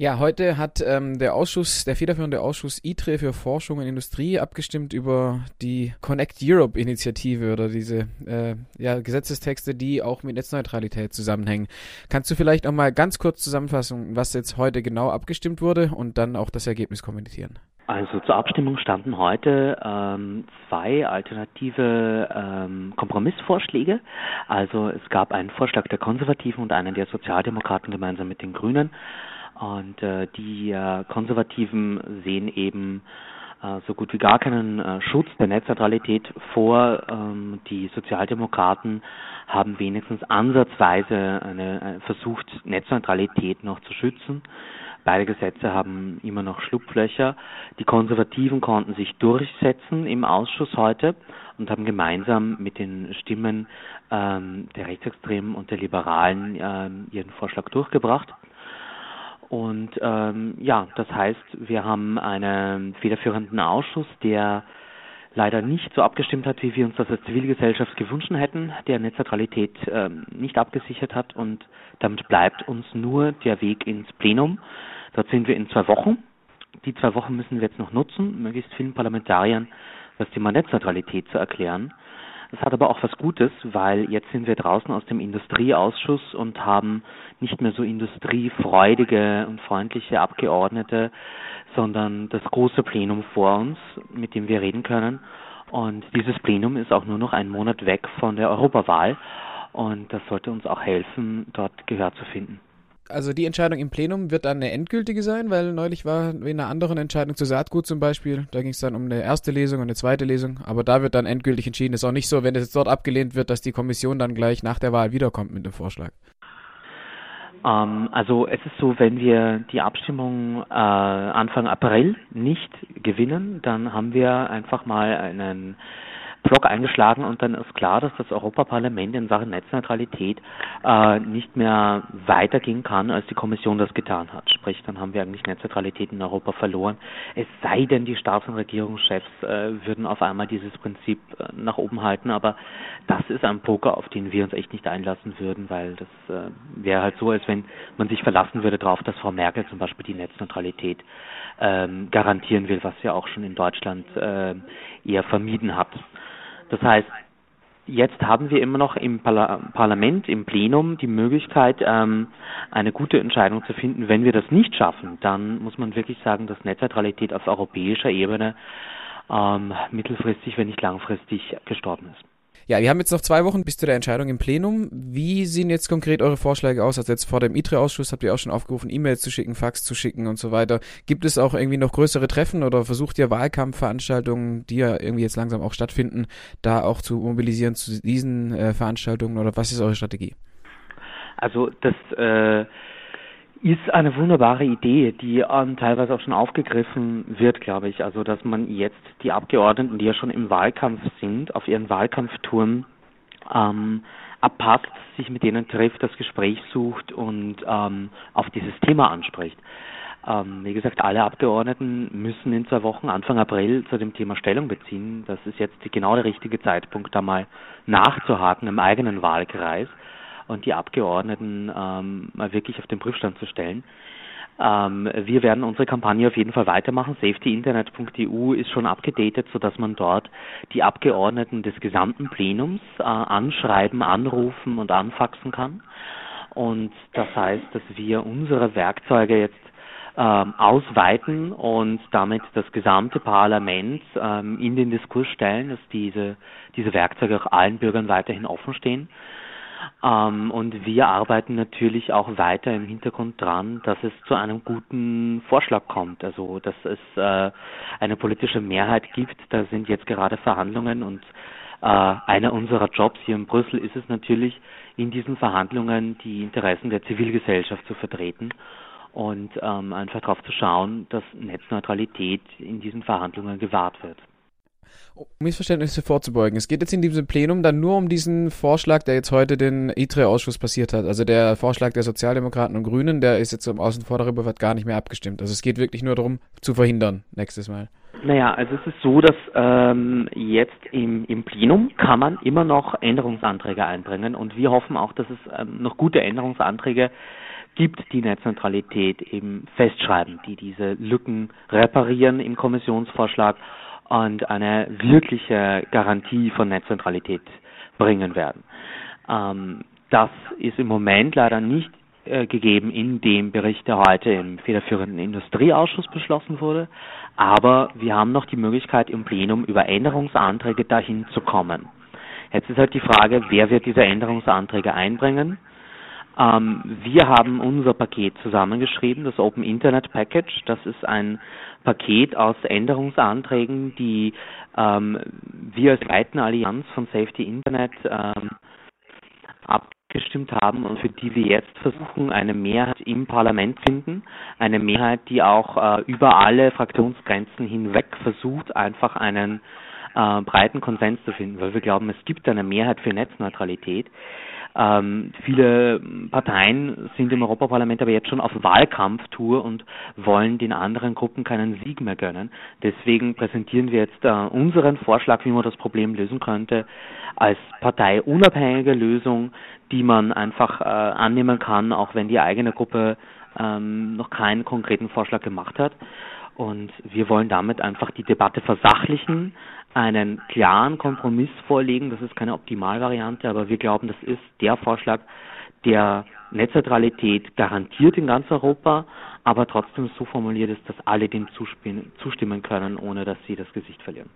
Ja, heute hat ähm, der Ausschuss, der federführende Ausschuss ITRE für Forschung und Industrie abgestimmt über die Connect Europe Initiative oder diese äh, ja, Gesetzestexte, die auch mit Netzneutralität zusammenhängen. Kannst du vielleicht noch mal ganz kurz zusammenfassen, was jetzt heute genau abgestimmt wurde und dann auch das Ergebnis kommentieren? Also zur Abstimmung standen heute ähm, zwei alternative ähm, Kompromissvorschläge. Also es gab einen Vorschlag der Konservativen und einen der Sozialdemokraten gemeinsam mit den Grünen. Und äh, die äh, Konservativen sehen eben äh, so gut wie gar keinen äh, Schutz der Netzneutralität vor. Ähm, die Sozialdemokraten haben wenigstens ansatzweise eine, eine versucht, Netzneutralität noch zu schützen. Beide Gesetze haben immer noch Schlupflöcher. Die Konservativen konnten sich durchsetzen im Ausschuss heute und haben gemeinsam mit den Stimmen ähm, der Rechtsextremen und der Liberalen ähm, ihren Vorschlag durchgebracht. Und ähm, ja, das heißt, wir haben einen federführenden Ausschuss, der leider nicht so abgestimmt hat, wie wir uns das als Zivilgesellschaft gewünscht hätten, der Netzneutralität ähm, nicht abgesichert hat und damit bleibt uns nur der Weg ins Plenum. Dort sind wir in zwei Wochen. Die zwei Wochen müssen wir jetzt noch nutzen, möglichst vielen Parlamentariern das Thema Netzneutralität zu erklären. Es hat aber auch was Gutes, weil jetzt sind wir draußen aus dem Industrieausschuss und haben nicht mehr so industriefreudige und freundliche Abgeordnete, sondern das große Plenum vor uns, mit dem wir reden können. Und dieses Plenum ist auch nur noch einen Monat weg von der Europawahl. Und das sollte uns auch helfen, dort Gehör zu finden. Also die Entscheidung im Plenum wird dann eine endgültige sein, weil neulich war in einer anderen Entscheidung zu Saatgut zum Beispiel, da ging es dann um eine erste Lesung und eine zweite Lesung, aber da wird dann endgültig entschieden. ist auch nicht so, wenn es jetzt dort abgelehnt wird, dass die Kommission dann gleich nach der Wahl wiederkommt mit dem Vorschlag. Ähm, also es ist so, wenn wir die Abstimmung äh, Anfang April nicht gewinnen, dann haben wir einfach mal einen Block eingeschlagen und dann ist klar, dass das Europaparlament in Sachen Netzneutralität äh, nicht mehr weitergehen kann, als die Kommission das getan hat. Sprich, dann haben wir eigentlich Netzneutralität in Europa verloren. Es sei denn, die Staats- und Regierungschefs äh, würden auf einmal dieses Prinzip äh, nach oben halten, aber das ist ein Poker, auf den wir uns echt nicht einlassen würden, weil das äh, wäre halt so, als wenn man sich verlassen würde darauf, dass Frau Merkel zum Beispiel die Netzneutralität ähm, garantieren will, was ja auch schon in Deutschland äh, eher vermieden hat. Das heißt, jetzt haben wir immer noch im Parlament, im Plenum die Möglichkeit, ähm, eine gute Entscheidung zu finden. Wenn wir das nicht schaffen, dann muss man wirklich sagen, dass Netzneutralität auf europäischer Ebene ähm, mittelfristig, wenn nicht langfristig gestorben ist. Ja, wir haben jetzt noch zwei Wochen bis zu der Entscheidung im Plenum. Wie sehen jetzt konkret eure Vorschläge aus? Also jetzt vor dem ITRE-Ausschuss habt ihr auch schon aufgerufen, E-Mails zu schicken, Fax zu schicken und so weiter. Gibt es auch irgendwie noch größere Treffen oder versucht ihr Wahlkampfveranstaltungen, die ja irgendwie jetzt langsam auch stattfinden, da auch zu mobilisieren zu diesen äh, Veranstaltungen oder was ist eure Strategie? Also das äh ist eine wunderbare Idee, die ähm, teilweise auch schon aufgegriffen wird, glaube ich. Also, dass man jetzt die Abgeordneten, die ja schon im Wahlkampf sind, auf ihren Wahlkampftouren ähm, abpasst, sich mit denen trifft, das Gespräch sucht und ähm, auf dieses Thema anspricht. Ähm, wie gesagt, alle Abgeordneten müssen in zwei Wochen, Anfang April, zu dem Thema Stellung beziehen. Das ist jetzt genau der richtige Zeitpunkt, da mal nachzuhaken im eigenen Wahlkreis und die Abgeordneten ähm, mal wirklich auf den Prüfstand zu stellen. Ähm, wir werden unsere Kampagne auf jeden Fall weitermachen. safetyinternet.eu ist schon abgedatet, sodass man dort die Abgeordneten des gesamten Plenums äh, anschreiben, anrufen und anfaxen kann. Und das heißt, dass wir unsere Werkzeuge jetzt ähm, ausweiten und damit das gesamte Parlament ähm, in den Diskurs stellen, dass diese, diese Werkzeuge auch allen Bürgern weiterhin offen stehen. Ähm, und wir arbeiten natürlich auch weiter im Hintergrund dran, dass es zu einem guten Vorschlag kommt. Also dass es äh, eine politische Mehrheit gibt. Da sind jetzt gerade Verhandlungen und äh, einer unserer Jobs hier in Brüssel ist es natürlich, in diesen Verhandlungen die Interessen der Zivilgesellschaft zu vertreten und ähm, einfach darauf zu schauen, dass Netzneutralität in diesen Verhandlungen gewahrt wird um Missverständnisse vorzubeugen. Es geht jetzt in diesem Plenum dann nur um diesen Vorschlag, der jetzt heute den ITRE-Ausschuss passiert hat. Also der Vorschlag der Sozialdemokraten und Grünen, der ist jetzt im Außen darüber, wird gar nicht mehr abgestimmt. Also es geht wirklich nur darum, zu verhindern nächstes Mal. Naja, also es ist so, dass ähm, jetzt im, im Plenum kann man immer noch Änderungsanträge einbringen und wir hoffen auch, dass es ähm, noch gute Änderungsanträge gibt, die Netzneutralität eben festschreiben, die diese Lücken reparieren im Kommissionsvorschlag und eine wirkliche Garantie von Netzneutralität bringen werden. Ähm, das ist im Moment leider nicht äh, gegeben in dem Bericht, der heute im federführenden Industrieausschuss beschlossen wurde. Aber wir haben noch die Möglichkeit, im Plenum über Änderungsanträge dahin zu kommen. Jetzt ist halt die Frage, wer wird diese Änderungsanträge einbringen? Ähm, wir haben unser Paket zusammengeschrieben, das Open Internet Package. Das ist ein Paket aus Änderungsanträgen, die ähm, wir als Leitende Allianz von Safety Internet ähm, abgestimmt haben und für die wir jetzt versuchen, eine Mehrheit im Parlament finden. Eine Mehrheit, die auch äh, über alle Fraktionsgrenzen hinweg versucht, einfach einen äh, breiten Konsens zu finden, weil wir glauben, es gibt eine Mehrheit für Netzneutralität. Ähm, viele Parteien sind im Europaparlament aber jetzt schon auf Wahlkampftour und wollen den anderen Gruppen keinen Sieg mehr gönnen. Deswegen präsentieren wir jetzt äh, unseren Vorschlag, wie man das Problem lösen könnte, als parteiunabhängige Lösung, die man einfach äh, annehmen kann, auch wenn die eigene Gruppe ähm, noch keinen konkreten Vorschlag gemacht hat. Und wir wollen damit einfach die Debatte versachlichen, einen klaren Kompromiss vorlegen. Das ist keine Optimalvariante, aber wir glauben, das ist der Vorschlag, der Netzneutralität garantiert in ganz Europa, aber trotzdem so formuliert ist, dass alle dem zustimmen können, ohne dass sie das Gesicht verlieren.